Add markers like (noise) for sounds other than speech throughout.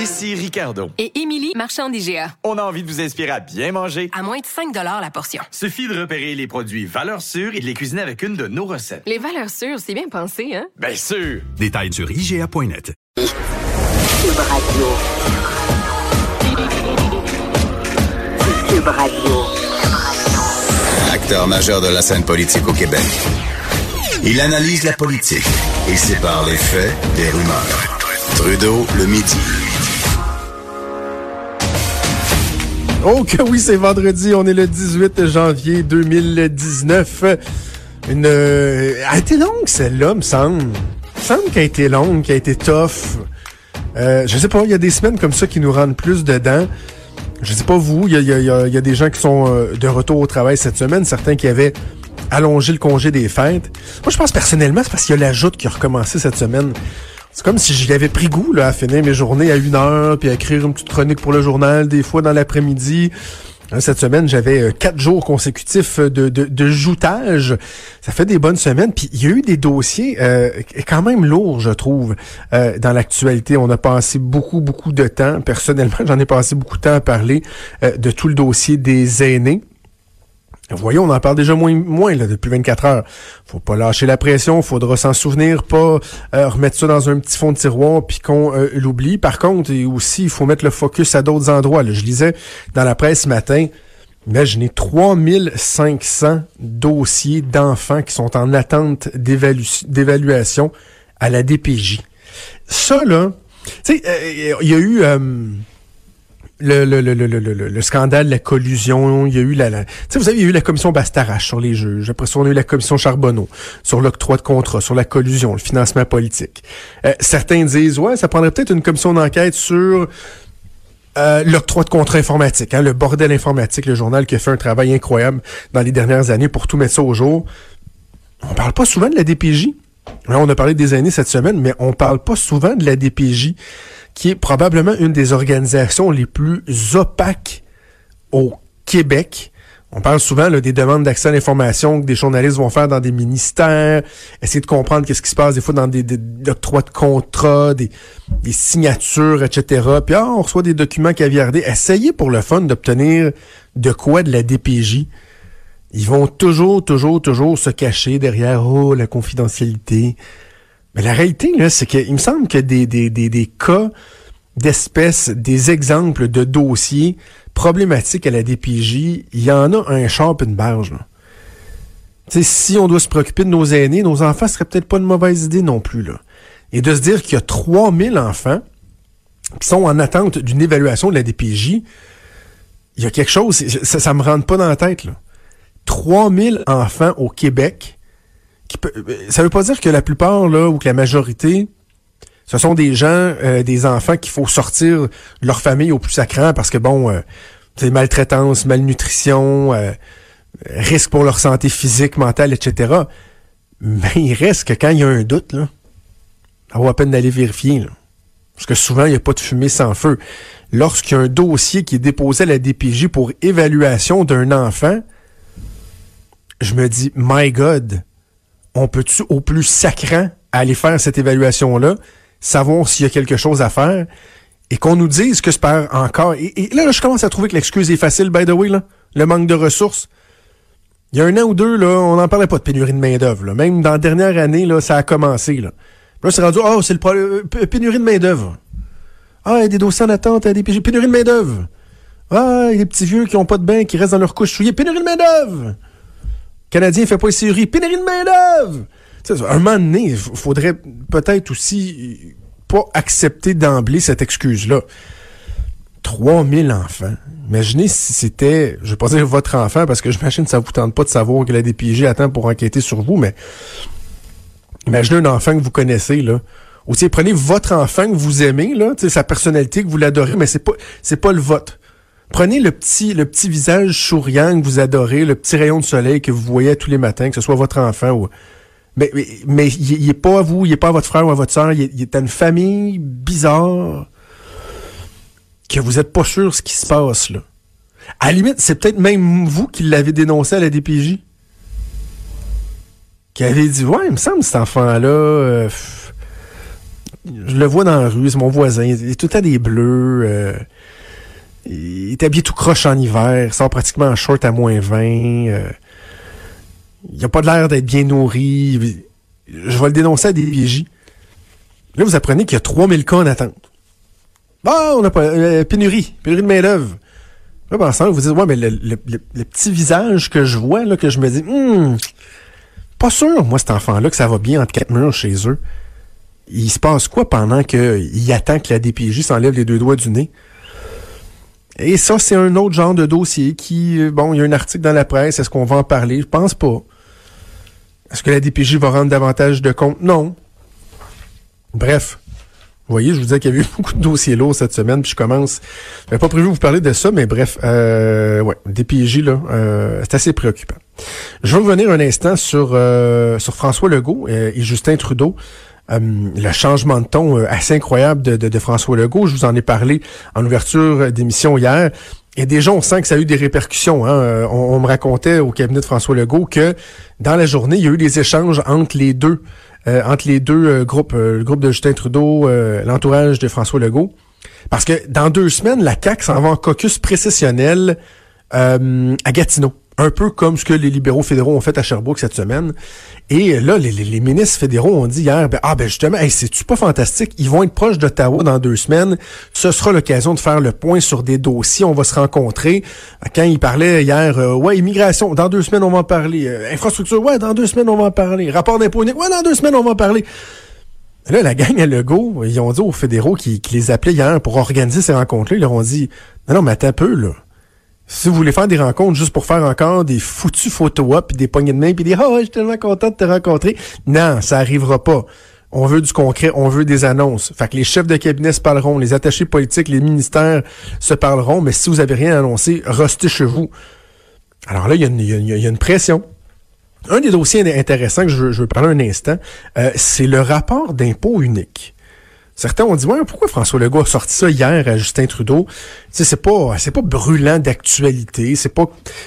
Ici Ricardo. Et Émilie, marchand d'IGA. On a envie de vous inspirer à bien manger. À moins de 5 la portion. Suffit de repérer les produits valeurs sûres et de les cuisiner avec une de nos recettes. Les valeurs sûres, c'est bien pensé, hein? Bien sûr! Détails sur IGA.net. Cube Radio. Cube Radio. Acteur majeur de la scène politique au Québec. Il analyse la politique et sépare les faits des rumeurs. Trudeau le midi. Oh que oui, c'est vendredi, on est le 18 janvier 2019. Une... euh, a été longue celle-là, me semble. Me semble qu'elle a été longue, qu'elle a été tough. Euh, je sais pas, il y a des semaines comme ça qui nous rendent plus dedans. Je sais pas vous, il y a, y a- y a- des gens qui sont euh, de retour au travail cette semaine, certains qui avaient allongé le congé des fêtes. Moi, je pense personnellement, c'est parce qu'il y a la joute qui a recommencé cette semaine. C'est comme si j'y avais pris goût là, à finir mes journées à une heure, puis à écrire une petite chronique pour le journal, des fois dans l'après-midi. Hein, Cette semaine, j'avais euh, quatre jours consécutifs de, de, de joutage. Ça fait des bonnes semaines. Puis il y a eu des dossiers euh, quand même lourds, je trouve, euh, dans l'actualité. On a passé beaucoup, beaucoup de temps. Personnellement, (laughs) j'en ai passé beaucoup de temps à parler euh, de tout le dossier des aînés. Voyons, on en parle déjà moins, moins là, depuis 24 heures. Faut pas lâcher la pression, faudra s'en souvenir, pas euh, remettre ça dans un petit fond de tiroir puis qu'on euh, l'oublie. Par contre, et aussi, il faut mettre le focus à d'autres endroits. là. Je lisais dans la presse ce matin, imaginez 3500 dossiers d'enfants qui sont en attente d'évalu- d'évaluation à la DPJ. Ça, là, tu sais, euh, il y a eu... le, le, le, le, le, le, le scandale, la collusion, il y a eu la, la vous savez, il y a eu la commission Bastarache sur les juges. Après ça, on a eu la commission Charbonneau sur l'octroi de contrat, sur la collusion, le financement politique. Euh, certains disent, ouais, ça prendrait peut-être une commission d'enquête sur euh, l'octroi de contrat informatique, hein, le bordel informatique, le journal qui a fait un travail incroyable dans les dernières années pour tout mettre ça au jour. On parle pas souvent de la DPJ. On a parlé des années cette semaine, mais on parle pas souvent de la DPJ, qui est probablement une des organisations les plus opaques au Québec. On parle souvent là, des demandes d'accès à l'information que des journalistes vont faire dans des ministères, essayer de comprendre qu'est-ce qui se passe des fois dans des, des, octrois de contrats, des, des signatures, etc. Puis ah, on reçoit des documents caviardés. Essayez pour le fun d'obtenir de quoi de la DPJ. Ils vont toujours, toujours, toujours se cacher derrière oh la confidentialité. Mais la réalité, là, c'est qu'il me semble que des, des, des, des cas d'espèces, des exemples de dossiers problématiques à la DPJ, il y en a un char pis une barge. Là. Si on doit se préoccuper de nos aînés, nos enfants, ce serait peut-être pas une mauvaise idée non plus. Là. Et de se dire qu'il y a 3000 enfants qui sont en attente d'une évaluation de la DPJ, il y a quelque chose, ça, ça me rentre pas dans la tête. Là. 3000 enfants au Québec qui peut, ça veut pas dire que la plupart là ou que la majorité ce sont des gens euh, des enfants qu'il faut sortir de leur famille au plus sacrant parce que bon euh, c'est maltraitance malnutrition euh, risque pour leur santé physique mentale etc mais il reste que quand il y a un doute là ça vaut la peine d'aller vérifier là. parce que souvent il n'y a pas de fumée sans feu lorsqu'il y a un dossier qui est déposé à la DPJ pour évaluation d'un enfant je me dis my god on peut-tu au plus sacrant aller faire cette évaluation-là, savoir s'il y a quelque chose à faire, et qu'on nous dise que c'est par encore... Et, là, je commence à trouver que l'excuse est facile, by the way, le manque de ressources. Il y a un an ou deux, là, on n'en parlait pas de pénurie de main-d'œuvre. Même dans la dernière année, là, ça a commencé. Là, là c'est rendu, oh, c'est le problème, p- pénurie de main-d'œuvre. Ah, il y a des dossiers en attente, à des PJ. pénurie de main-d'œuvre. Ah, il y a des petits vieux qui ont pas de bain, qui restent dans leur couche souillée, pénurie de main-d'œuvre. Canadien fait pas les séries. Pénurie de main-d'œuvre! Un moment donné, faudrait peut-être aussi euh, pas accepter d'emblée cette excuse-là. 3000 enfants. Imaginez si c'était, je vais pas dire votre enfant, parce que j'imagine que ça vous tente pas de savoir que la DPJ attend pour enquêter sur vous, mais imaginez un enfant que vous connaissez, là. Ou prenez votre enfant que vous aimez, là, sa personnalité, que vous l'adorez, mais c'est pas, c'est pas le vôtre. Prenez le petit, le petit visage souriant que vous adorez, le petit rayon de soleil que vous voyez tous les matins, que ce soit votre enfant ou. Mais, mais, il, il est pas à vous, il est pas à votre frère ou à votre soeur, il, est- il à une famille bizarre que vous êtes pas sûr ce qui se passe, là. À la limite, c'est peut-être même vous qui l'avez dénoncé à la DPJ. Qui avez dit, ouais, il me semble, cet enfant-là, euh, je le vois dans la rue, c'est mon voisin, il est tout temps des bleus. euh, il est habillé tout croche en hiver, il sort pratiquement en short à moins 20. euh, il a pas l'air d'être bien nourri. Je vais le dénoncer à des PJ. Là, vous apprenez qu'il y a 3000 cas en attente. Bon, on n'a pas... euh, pénurie. Pénurie de main-d'œuvre. Là, ben, vous dites, ouais, mais le, petit visage que je vois, là, que je me dis, Hum, pas sûr, moi, cet enfant-là, que ça va bien entre quatre murs chez eux. Il se passe quoi pendant qu'il attend que la DPJ s'enlève les deux doigts du nez? Et ça, c'est un autre genre de dossier qui, euh, bon, il y a un article dans la presse, est-ce qu'on va en parler? Je pense pas. Est-ce que la DPJ va rendre davantage de compte? Non. Bref. Vous voyez, je vous disais qu'il y avait eu (laughs) beaucoup de dossiers lourds cette semaine, puis je commence. J'avais pas prévu de vous parler de ça, mais bref, euh, ouais, DPJ, là, euh, c'est assez préoccupant. Je vais revenir un instant sur, euh, sur François Legault et Justin Trudeau. Euh, le changement de ton euh, assez incroyable de, de, de François Legault. Je vous en ai parlé en ouverture d'émission hier. Et déjà, on sent que ça a eu des répercussions. Hein. Euh, On, on me racontait au cabinet de François Legault que dans la journée, il y a eu des échanges entre les deux, euh, entre les deux euh, groupes, euh, le groupe de Justin Trudeau, euh, l'entourage de François Legault. Parce que dans deux semaines, la CAQ s'en va en caucus précessionnel euh, à Gatineau. Un peu comme ce que les libéraux fédéraux ont fait à Sherbrooke cette semaine. Et là, les, ministres fédéraux ont dit hier, ben, ah ben justement, c'est-tu pas fantastique? Ils vont être proches d'Ottawa dans deux semaines. Ce sera l'occasion de faire le point sur des dossiers. On va se rencontrer. Quand ils parlaient hier, euh, ouais, immigration, dans deux semaines, on va en parler. Euh, infrastructure, ouais, dans deux semaines, on va en parler. Rapport d'impôt unique, ouais, dans deux semaines, on va en parler. Là, la gang à Legault, ils ont dit aux fédéraux qui, qui les appelaient hier pour organiser ces rencontres-là, ils leur ont dit, non, non, mais attends un peu, là. Si vous voulez faire des rencontres juste pour faire encore des foutus photos puis des poignées de main puis des ouais, je suis tellement content de te rencontrer. Non, ça arrivera pas. On veut du concret, on veut des annonces. Fait que les chefs de cabinet se parleront, les attachés politiques, les ministères se parleront, mais si vous avez rien annoncé, restez chez vous. Alors là, il y, a une- il y y a une pression. Un des dossiers intéressants que je veux, je veux parler un instant, euh, c'est le rapport d'impôt unique. Certains ont dit ouais, pourquoi François Legault a sorti ça hier à Justin Trudeau? Tu c'est pas c'est pas brûlant d'actualité, c'est pas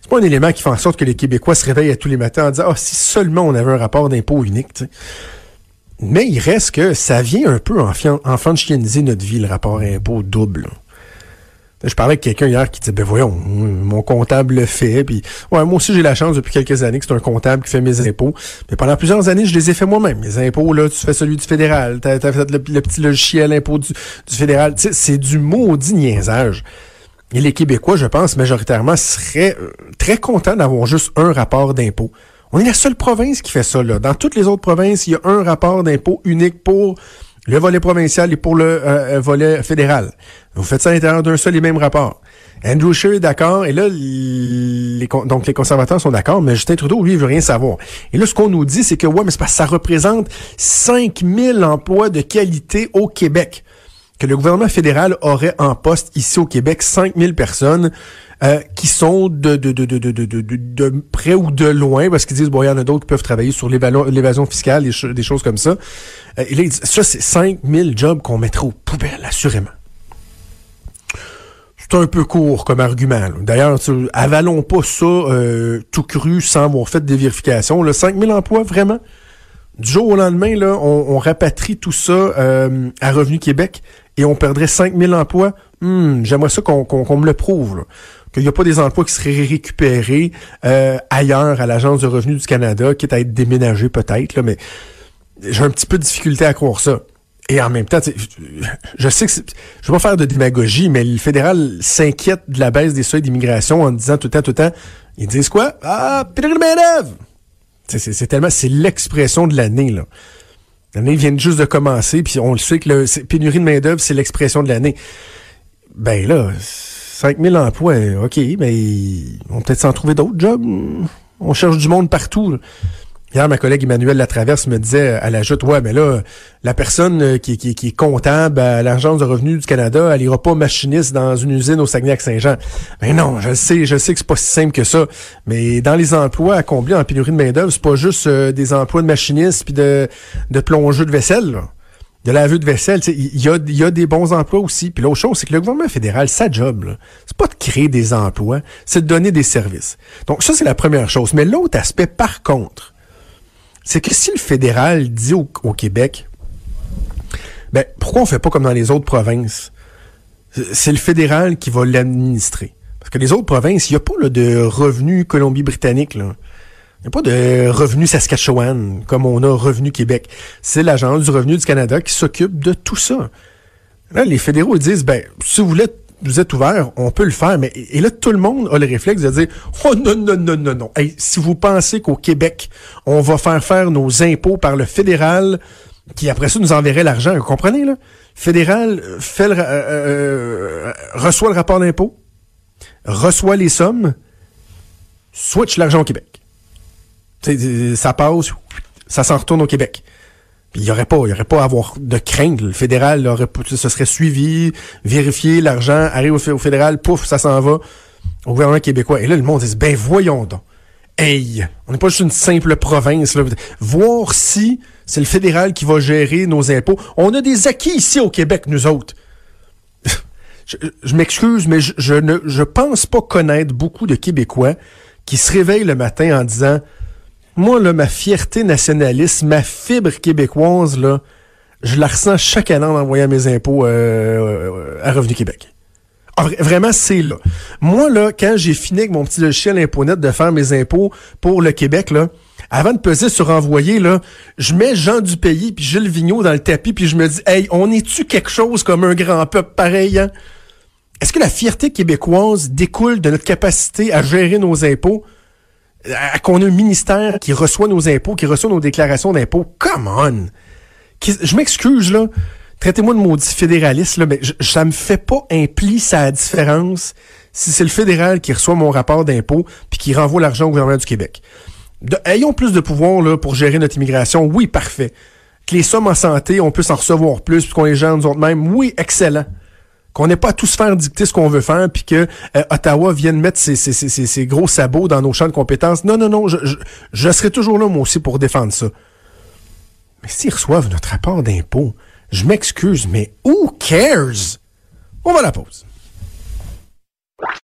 c'est pas un élément qui fait en sorte que les Québécois se réveillent à tous les matins en disant ah si seulement on avait un rapport d'impôt unique. Mais il reste que ça vient un peu enfant, de chieniser notre vie le rapport impôt double. Je parlais avec quelqu'un hier qui disait, ben voyons, mon comptable le fait. Puis, ouais, moi aussi, j'ai la chance depuis quelques années que c'est un comptable qui fait mes impôts. Mais pendant plusieurs années, je les ai fait moi-même. Mes impôts, là, tu fais celui du fédéral. T'as as fait le, le petit logiciel impôt du, du fédéral. C'est du maudit niaisage. Et les Québécois, je pense, majoritairement, seraient euh, très contents d'avoir juste un rapport d'impôt. On est la seule province qui fait ça, là. Dans toutes les autres provinces, il y a un rapport d'impôt unique pour le volet provincial et pour le euh, euh, volet fédéral. Vous faites ça à l'intérieur d'un seul et même rapport. Andrew Scheer est d'accord, et là, les, donc les conservateurs sont d'accord, mais Justin Trudeau, lui, il veut rien savoir. Et là, ce qu'on nous dit, c'est que, ouais, mais c'est parce que ça représente 5000 emplois de qualité au Québec. Que le gouvernement fédéral aurait en poste ici au Québec 5000 personnes euh, qui sont de, près ou de loin, parce qu'ils disent, bon, il y en a d'autres qui peuvent travailler sur l'évasion fiscale, des, des choses comme ça. Euh, et là, ils disent, ça, c'est 5000 jobs qu'on mettrait aux poubelles, assurément. C'est un peu court comme argument. D'ailleurs, avalons pas ça euh, tout cru sans avoir fait des vérifications. Le 5000 emplois, vraiment? Du jour au lendemain, on, rapatrie tout ça à Revenu Québec et on perdrait 5000 emplois. Hmm, J'aimerais ça qu'on me le prouve. Qu'il n'y a pas des emplois qui seraient récupérés euh, ailleurs à l'Agence de revenus du Canada, quitte à être déménagés peut-être, mais j'ai un petit peu de difficulté à croire ça. Et en même temps, je sais que je vais pas faire de démagogie, mais le fédéral s'inquiète de la baisse des seuils d'immigration en disant tout le temps, tout le temps, ils disent quoi? Ah, C'est c'est tellement, c'est l'expression de l'année, là. L'année vient juste de commencer, puis on le sait que c'est- pénurie de main-d'œuvre, c'est l'expression de l'année. Ben là, 5000 emplois, OK, mais on va peut-être s'en trouver d'autres jobs. On cherche du monde partout. Hier, ma collègue Emmanuel Latraverse me disait à la joute, ouais, mais là, la personne euh, qui, qui, qui est comptable à l'Agence de revenus du Canada, elle ira pas machiniste dans une usine au Saguenay-Saint-Jean. Ben non, je le sais, je sais que c'est pas si simple que ça. Mais dans les emplois à combler en pénurie de main-d'œuvre, c'est pas juste euh, des emplois de machiniste puis de, de plongeux de vaisselle. De laveux de vaisselle, il y a, y a des bons emplois aussi. Puis l'autre chose, c'est que le gouvernement fédéral, sa job, c'est pas de créer des emplois, c'est de donner des services. Donc ça, c'est la première chose. Mais l'autre aspect, par contre, c'est que si le fédéral dit au, Québec, Ben, pourquoi on fait pas comme dans les autres provinces? C'est le fédéral qui va l'administrer. Parce que les autres provinces, il n'y a pas de revenus Colombie-Britannique. Il n'y a pas de revenus Saskatchewan comme on a revenu Québec. C'est l'Agence du revenu du Canada qui s'occupe de tout ça. Là, les fédéraux disent, ben, si vous voulez vous êtes ouvert, on peut le faire, mais et là, tout le monde a le réflexe de dire Oh non, non, non, non, non. Hey, si vous pensez qu'au Québec, on va faire faire nos impôts par le fédéral, qui après ça nous enverrait l'argent, vous comprenez, là? Fédéral fait le, euh, euh, reçoit le rapport d'impôt, reçoit les sommes, switch l'argent au Québec. Ça passe, ça s'en retourne au Québec il y aurait pas, il y aurait pas à avoir de crainte. Le fédéral aurait, ce serait suivi, vérifié, l'argent arrive au, fédéral, pouf, ça s'en va au gouvernement québécois. Et là, le monde dit, ben voyons donc. Hey, on n'est pas juste une simple province. Voir si c'est le fédéral qui va gérer nos impôts. On a des acquis ici au Québec, nous autres. (laughs) je, m'excuse, mais je, ne pense pas connaître beaucoup de Québécois qui se réveillent le matin en disant moi, là, ma fierté nationaliste, ma fibre québécoise, là, je la ressens chaque année en envoyant mes impôts euh, à Revenu Québec. Ah, vraiment, c'est là. Moi, là, quand j'ai fini avec mon petit logiciel ImpoNet de faire mes impôts pour le Québec, là, avant de peser sur envoyer, là, je mets Jean du pays puis Gilles Vigneault dans le tapis puis je me dis, hey, on est-tu quelque chose comme un grand peuple pareil, hein? Est-ce que la fierté québécoise découle de notre capacité à gérer nos impôts? Qu'on a un ministère qui reçoit nos impôts, qui reçoit nos déclarations d'impôts. Come on! Je m'excuse, là. Traitez-moi de maudit fédéraliste, là, mais ça me fait pas un pli sa différence si c'est le fédéral qui reçoit mon rapport d'impôt puis qui renvoie l'argent au gouvernement du Québec. ayons plus de pouvoir là, pour gérer notre immigration. Oui, parfait. Que les sommes en santé, on peut s'en recevoir plus, puis qu'on les gère nous autres mêmes. Oui, excellent qu'on n'ait pas à tous faire dicter ce qu'on veut faire, puis que euh, Ottawa vienne mettre ses, gros sabots dans nos champs de compétences. Non, non, non, je, je, je serai toujours là, moi aussi, pour défendre ça. Mais s'ils reçoivent notre rapport d'impôt, je m'excuse, mais who cares? On va la pause.